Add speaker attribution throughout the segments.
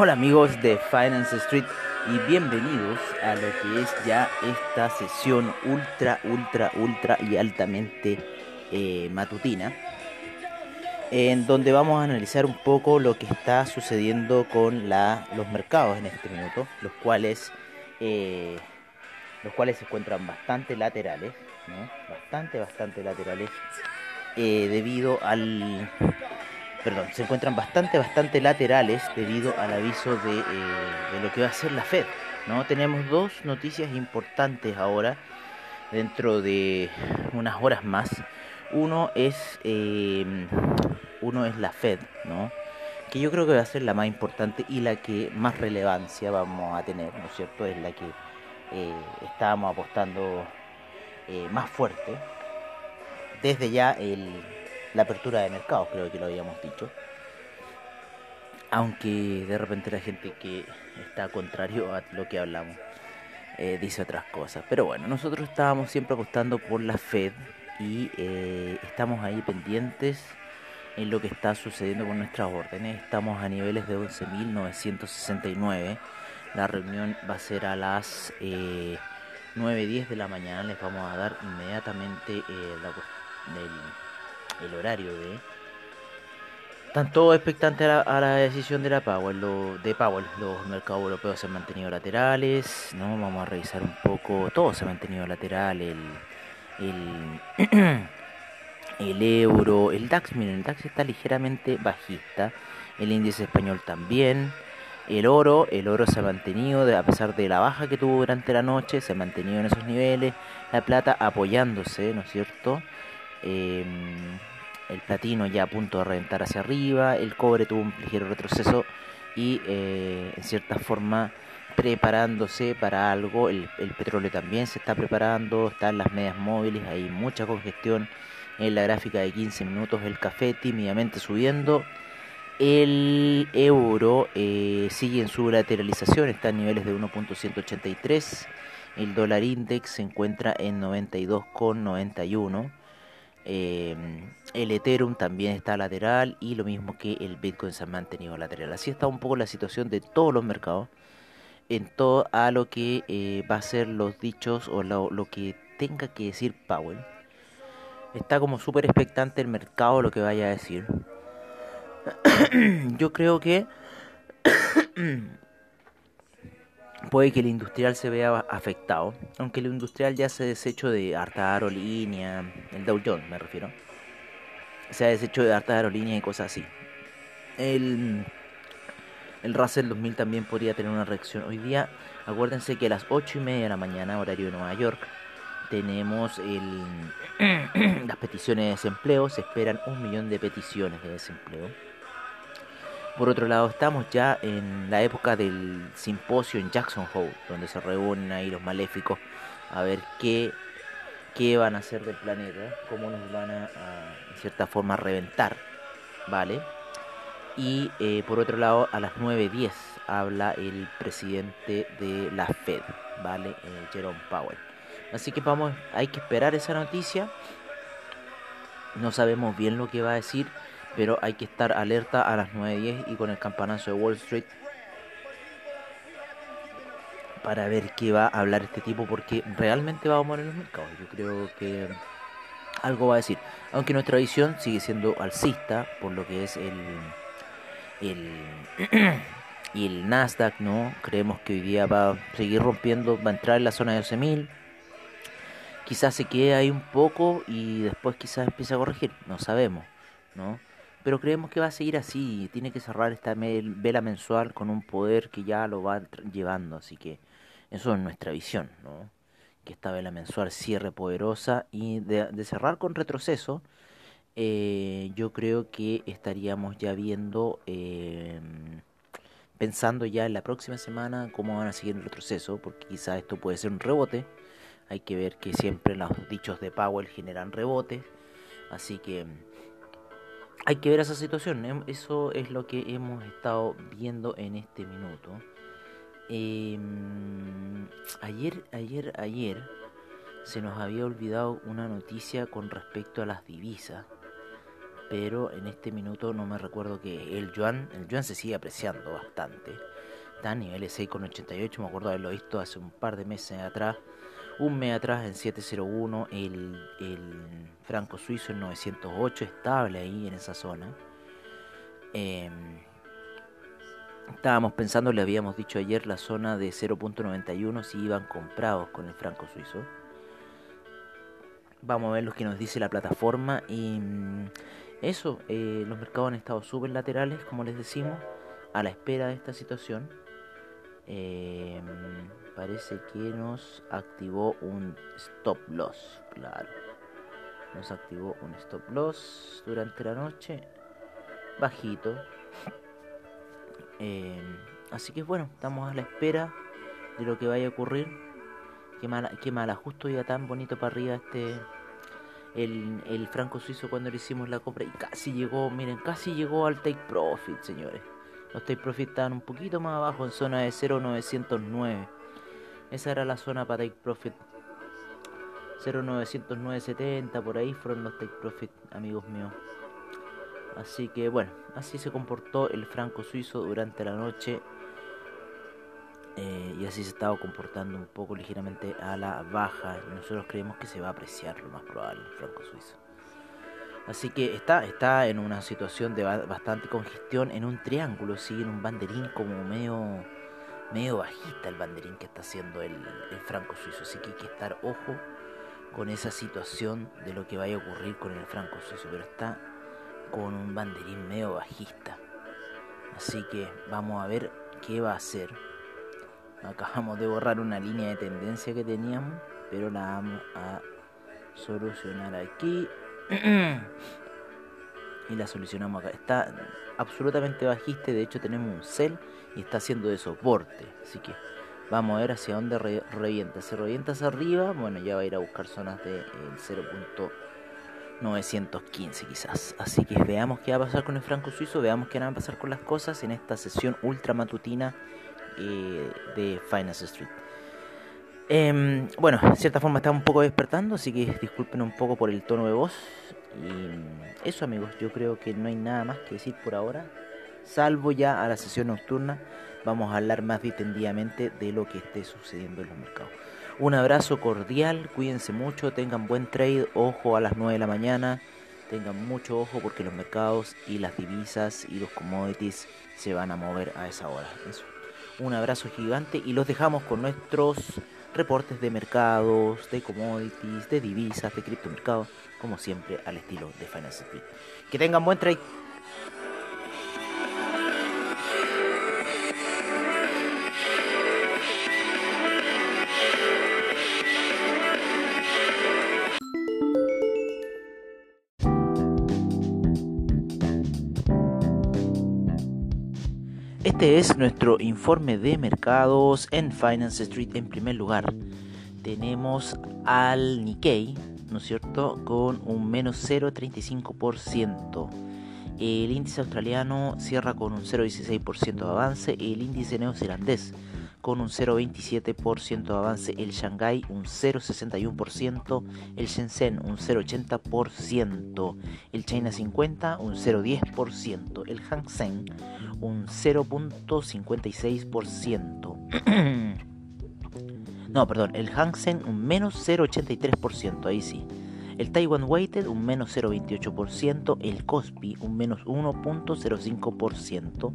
Speaker 1: Hola amigos de Finance Street y bienvenidos a lo que es ya esta sesión ultra, ultra, ultra y altamente eh, matutina, en donde vamos a analizar un poco lo que está sucediendo con la, los mercados en este minuto, los cuales, eh, los cuales se encuentran bastante laterales, ¿no? bastante, bastante laterales, eh, debido al perdón, se encuentran bastante, bastante laterales debido al aviso de, eh, de, lo que va a ser la Fed. ¿no? Tenemos dos noticias importantes ahora, dentro de unas horas más. Uno es, eh, uno es la Fed, ¿no? que yo creo que va a ser la más importante y la que más relevancia vamos a tener, ¿no es cierto? Es la que eh, estábamos apostando más fuerte desde ya el la apertura de mercados, creo que lo habíamos dicho. Aunque de repente la gente que está contrario a lo que hablamos eh, dice otras cosas. Pero bueno, nosotros estábamos siempre apostando por la Fed y eh, estamos ahí pendientes en lo que está sucediendo con nuestras órdenes. Estamos a niveles de 11.969. La reunión va a ser a las eh, 9.10 de la mañana. Les vamos a dar inmediatamente eh, la, el, el horario de están todos expectantes a la, a la, decisión de la Powell, lo, de Powell. Los mercados europeos se han mantenido laterales, ¿no? Vamos a revisar un poco, todo se ha mantenido lateral, el, el, el euro, el DAX, miren, el DAX está ligeramente bajista, el índice español también, el oro, el oro se ha mantenido, a pesar de la baja que tuvo durante la noche, se ha mantenido en esos niveles, la plata apoyándose, ¿no es cierto? Eh, el platino ya a punto de reventar hacia arriba, el cobre tuvo un ligero retroceso y eh, en cierta forma preparándose para algo, el, el, petróleo también se está preparando, están las medias móviles, hay mucha congestión en la gráfica de 15 minutos, el café tímidamente subiendo, el euro eh, sigue en su lateralización, está en niveles de 1.183, el dólar index se encuentra en 92,91 eh, el Ethereum también está lateral y lo mismo que el Bitcoin se ha mantenido lateral. Así está un poco la situación de todos los mercados en todo a lo que eh, va a ser los dichos o lo, lo, que tenga que decir Powell. Está como súper expectante el mercado lo que vaya a decir. Yo creo que puede que el industrial se vea afectado, aunque el industrial ya se ha deshecho de harta aerolínea, el Dow Jones me refiero, se ha deshecho de harta aerolínea y cosas así. El, el Russell 2000 también podría tener una reacción. Hoy día, acuérdense que a las 8 y media de la mañana, horario de Nueva York, tenemos el, las peticiones de desempleo, se esperan un millón de peticiones de desempleo. Por otro lado, estamos ya en la época del simposio en Jackson Hole, donde se reúnen ahí los maléficos a ver qué, qué van a hacer del planeta, cómo nos van a, en cierta forma, reventar, ¿vale? Y eh, por otro lado, a las 9.10 habla el presidente de la Fed, ¿vale? Eh, Jerome Powell. Así que vamos, hay que esperar esa noticia. No sabemos bien lo que va a decir pero hay que estar alerta a las 9.10 y con el campanazo de Wall Street para ver qué va a hablar este tipo porque realmente va a en los mercados. Yo creo que algo va a decir, aunque nuestra visión sigue siendo alcista por lo que es el el y el Nasdaq, ¿no? Creemos que hoy día va a seguir rompiendo, va a entrar en la zona de 12.000. Quizás se quede ahí un poco y después quizás empiece a corregir, no sabemos, ¿no? Pero creemos que va a seguir así. Tiene que cerrar esta vela mensual con un poder que ya lo va llevando. Así que eso es nuestra visión, ¿no? Que esta vela mensual cierre poderosa y de, cerrar con retroceso. Eh, yo creo que estaríamos ya viendo, eh, pensando ya en la próxima semana cómo van a seguir el retroceso, porque quizá esto puede ser un rebote. Hay que ver que siempre los dichos de Powell generan rebotes. Así que hay que ver esa situación. Em, eso es lo que hemos estado viendo en este minuto. Em, ayer, ayer, ayer se nos había olvidado una noticia con respecto a las divisas. Pero en este minuto no me recuerdo que el yuan, el yuan se sigue apreciando bastante. Está a niveles 6,88, me acuerdo haberlo visto hace un par de meses atrás un mes atrás en 701, el, el franco suizo en 908, estable ahí en esa zona. Em, estábamos pensando, le habíamos dicho ayer, la zona de 0.91 si iban comprados con el franco suizo. Vamos a ver lo que nos dice la plataforma y mm, eso, eh, los mercados han estado súper laterales, como les decimos, a la espera de esta situación. Eh, parece que nos activó un stop loss, claro. Nos activó un stop loss durante la noche, bajito. Eh, así que bueno, estamos a la espera de lo que vaya a ocurrir. Qué mala, qué mala, justo ya tan bonito para arriba este el, el franco suizo cuando le hicimos la compra y casi llegó, miren, casi llegó al take profit, señores. Los take profit estaban un poquito más abajo en zona de 0.909. Esa era la zona para take profit. 0.909.70 por ahí fueron los take profit, amigos míos. Así que bueno, así se comportó el franco suizo durante la noche. Eh, y así se estaba comportando un poco ligeramente a la baja. Nosotros creemos que se va a apreciar lo más probable el franco suizo. Así que está, está en una situación de bastante congestión en un triángulo, sigue en un banderín como medio medio bajista el banderín que está haciendo el, franco suizo. Así que hay que estar ojo con esa situación de lo que vaya a ocurrir con el franco suizo. Pero está con un banderín medio bajista. Así que vamos a ver qué va a hacer. Acabamos de borrar una línea de tendencia que teníamos. Pero la vamos a solucionar aquí. Y la solucionamos acá. Está absolutamente bajista. De hecho tenemos un cel y está haciendo de soporte. Así que vamos a ver hacia dónde revienta. Si revienta hacia arriba, bueno, ya va a ir a buscar zonas de 0.915 quizás. Así que veamos qué va a pasar con el franco suizo, veamos qué van a pasar con las cosas en esta sesión ultra matutina eh, de Finance Street. Em, bueno, de cierta forma está un poco despertando, así que disculpen un poco por el tono de voz. Y eso amigos, yo creo que no hay nada más que decir por ahora salvo ya a la sesión nocturna, vamos a hablar más detendidamente de lo que esté sucediendo en los mercados. Un abrazo cordial, cuídense mucho, tengan buen trade, ojo a las 9 de la mañana, tengan mucho ojo porque los mercados y las divisas y los commodities se van a mover a esa hora. Un abrazo gigante y los dejamos con nuestros reportes de mercados, de commodities, de divisas, de criptomercados, como siempre al estilo de Finance Street. Que tengan buen trade. Este es nuestro informe de mercados en Finance Street. En primer lugar, tenemos al Nikkei, ¿no es cierto?, con un menos 0,35%. El índice australiano cierra con un 0,16% de avance. El índice neozelandés con un 0,27% de avance, el Shanghai un 0,61%, el Shenzhen un 0,80%, el China 50 un 0,10%, el Hang Seng un 0,56%. no, perdón, el Hang Seng un menos 0,83%, ahí sí. El Taiwan Weighted un menos 0,28%, el Kospi un menos 1,05%,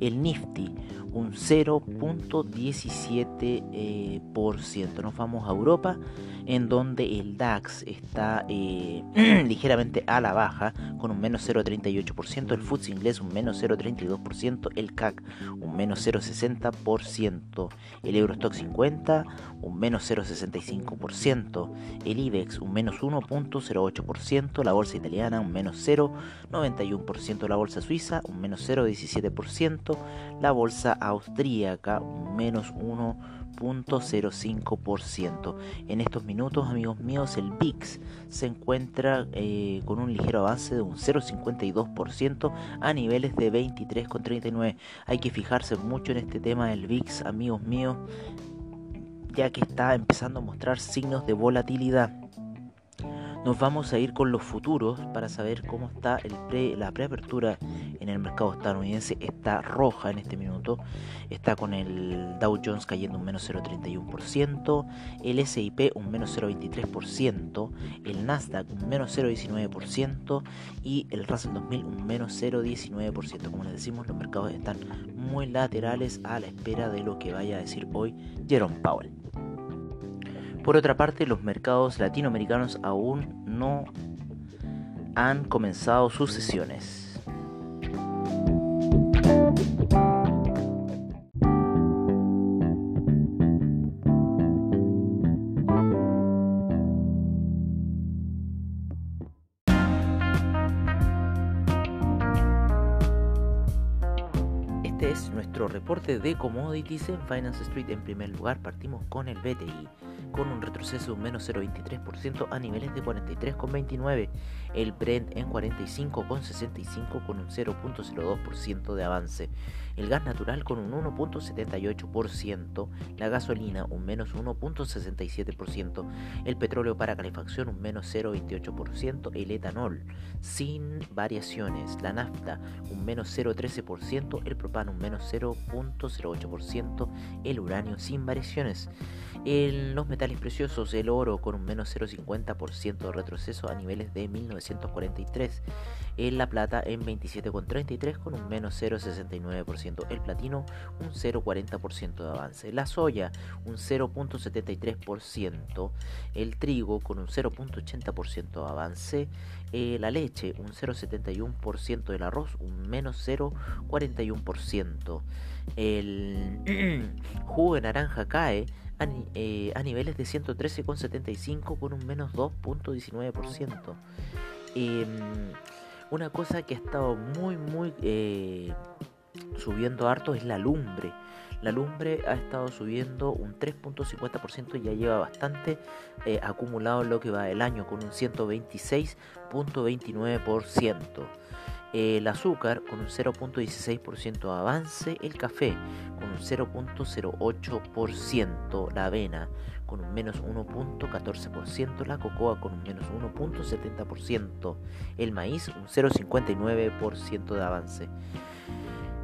Speaker 1: El Nifty un 0.17%. Nos vamos a Europa en donde el DAX está eh, ligeramente a la baja con un menos 0.38%, el FTSE inglés un menos 0.32%, el CAC un menos 0.60%, el Eurostock 50 un menos 0.65%, el IBEX un menos 1.08%, la bolsa italiana un menos 0.91%, la bolsa suiza un menos 0.17%, la bolsa austríaca un menos 1%. En estos minutos, amigos míos, el VIX se encuentra eh, con un ligero avance de un 0,52% a niveles de 23,39. Hay que fijarse mucho en este tema del VIX, amigos míos, ya que está empezando a mostrar signos de volatilidad. Nos vamos a ir con los futuros para saber cómo está el la preapertura en el mercado estadounidense. Está roja en este minuto. Está con el Dow Jones cayendo un menos 0,31%, el SIP un menos 0,23%, el Nasdaq un menos 0,19% y el Russell 2000 un menos 0,19%. Como les decimos, los mercados están muy laterales a la espera de lo que vaya a decir hoy Jerome Powell. Por otra parte, los mercados latinoamericanos aún no han comenzado sus sesiones. Este es nuestro reporte de commodities en Finance Street. En primer lugar, partimos con el BTI con un retroceso de un menos 0,23% a niveles de 43,29%, el Brent en 45,65% con un 0,02% de avance, el gas natural con un 1,78%, la gasolina un menos 1,67%, el petróleo para calefacción un menos 0,28%, el etanol sin variaciones, la nafta un menos 0,13%, el propano un menos 0,08%, el uranio sin variaciones. En los metales preciosos, el oro con un menos 0,50% de retroceso a niveles de 1943. En la plata en 27,33 con un menos 0,69%. El platino un 0,40% de avance. La soya un 0,73%. El trigo con un 0,80% de avance. Eh, la leche un 0,71%. del arroz un menos 0,41%. El jugo de naranja cae eh, a, niveles de 113,75 con un menos 2.19%. Em, una cosa que ha estado muy, muy eh, subiendo harto es la lumbre. La lumbre ha estado subiendo un 3.50% y ya lleva bastante eh, acumulado en lo que va del año con un 126.29% el azúcar con un 0.16% de avance, el café con un 0.08%, la avena con un menos 1.14%, la cocoa con un menos 1.70%, el maíz un 0.59% de avance.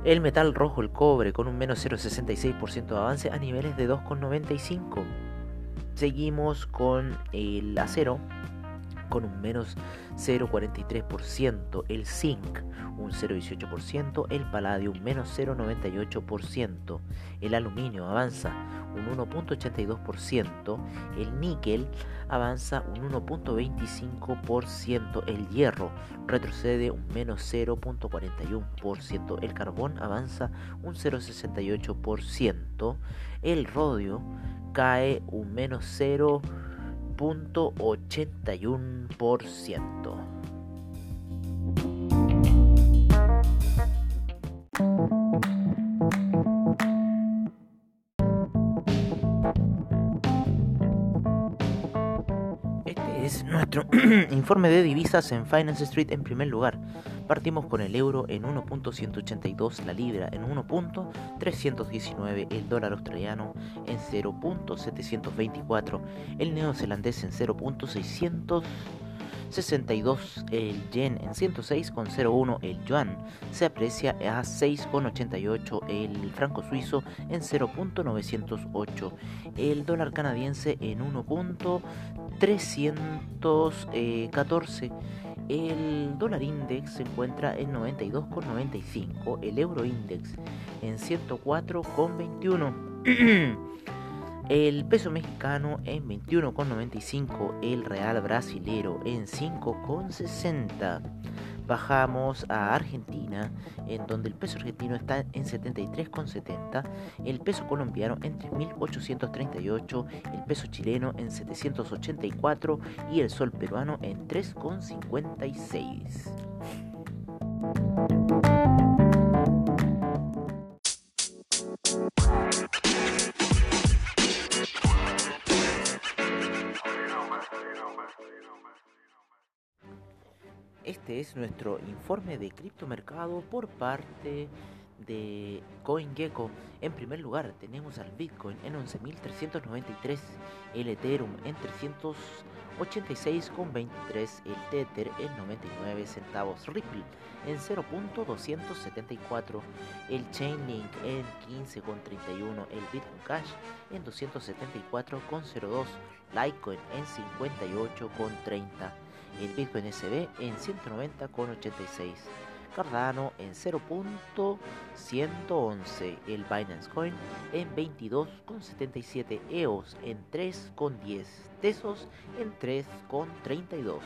Speaker 1: El metal rojo, el cobre, con un menos 0,66% de avance a niveles de 2,95. Seguimos con el acero, con un menos 0,43%, el zinc un 0,18%, el paladio un menos 0,98%, el aluminio avanza un 1,82%, el níquel avanza un 1,25%, el hierro retrocede un menos 0,41%, el carbón avanza un 0,68%, el rodio cae un menos 0 0.81%. Este es nuestro informe de divisas en Finance Street en primer lugar. Partimos con el euro en 1.182, la libra en 1.319, el dólar australiano en 0.724, el neozelandés en 0.662, el yen en 106,01, el yuan. Se aprecia a 6,88, el franco suizo en 0.908, el dólar canadiense en 1.314 El dólar index se encuentra en 92,95, el euro index en 104,21. El peso mexicano en 21,95, el real brasilero en 5,60. Bajamos a Argentina, en donde el peso argentino está en 73,70, el peso colombiano en 3.838, el peso chileno en 784 y el sol peruano en 3,56. Este es nuestro informe de criptomercado por parte de CoinGecko. En primer lugar tenemos al Bitcoin en 11.393, el Ethereum en 386,23, el Tether en 99 centavos, Ripple en 0.274, el Chainlink en 15,31, el Bitcoin Cash en 274,02, Litecoin en 58,30 el Bitcoin SB en 190,86, Cardano en 0.111, el Binance Coin en 22,77, EOS en 3,10, Tesos en 3,32,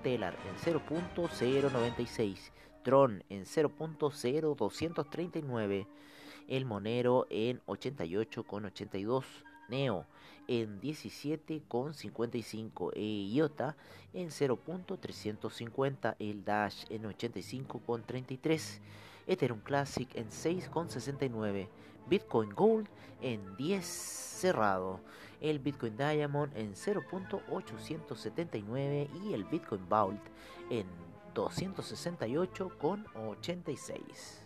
Speaker 1: Stellar en 0.096, Tron en 0.0239, el Monero en 88,82, Neo en 17,55 e IOTA en 0.350, el Dash en 85,33, Ethereum Classic en 6,69, Bitcoin Gold en 10 cerrado, el Bitcoin Diamond en 0.879 y el Bitcoin Vault en 268,86.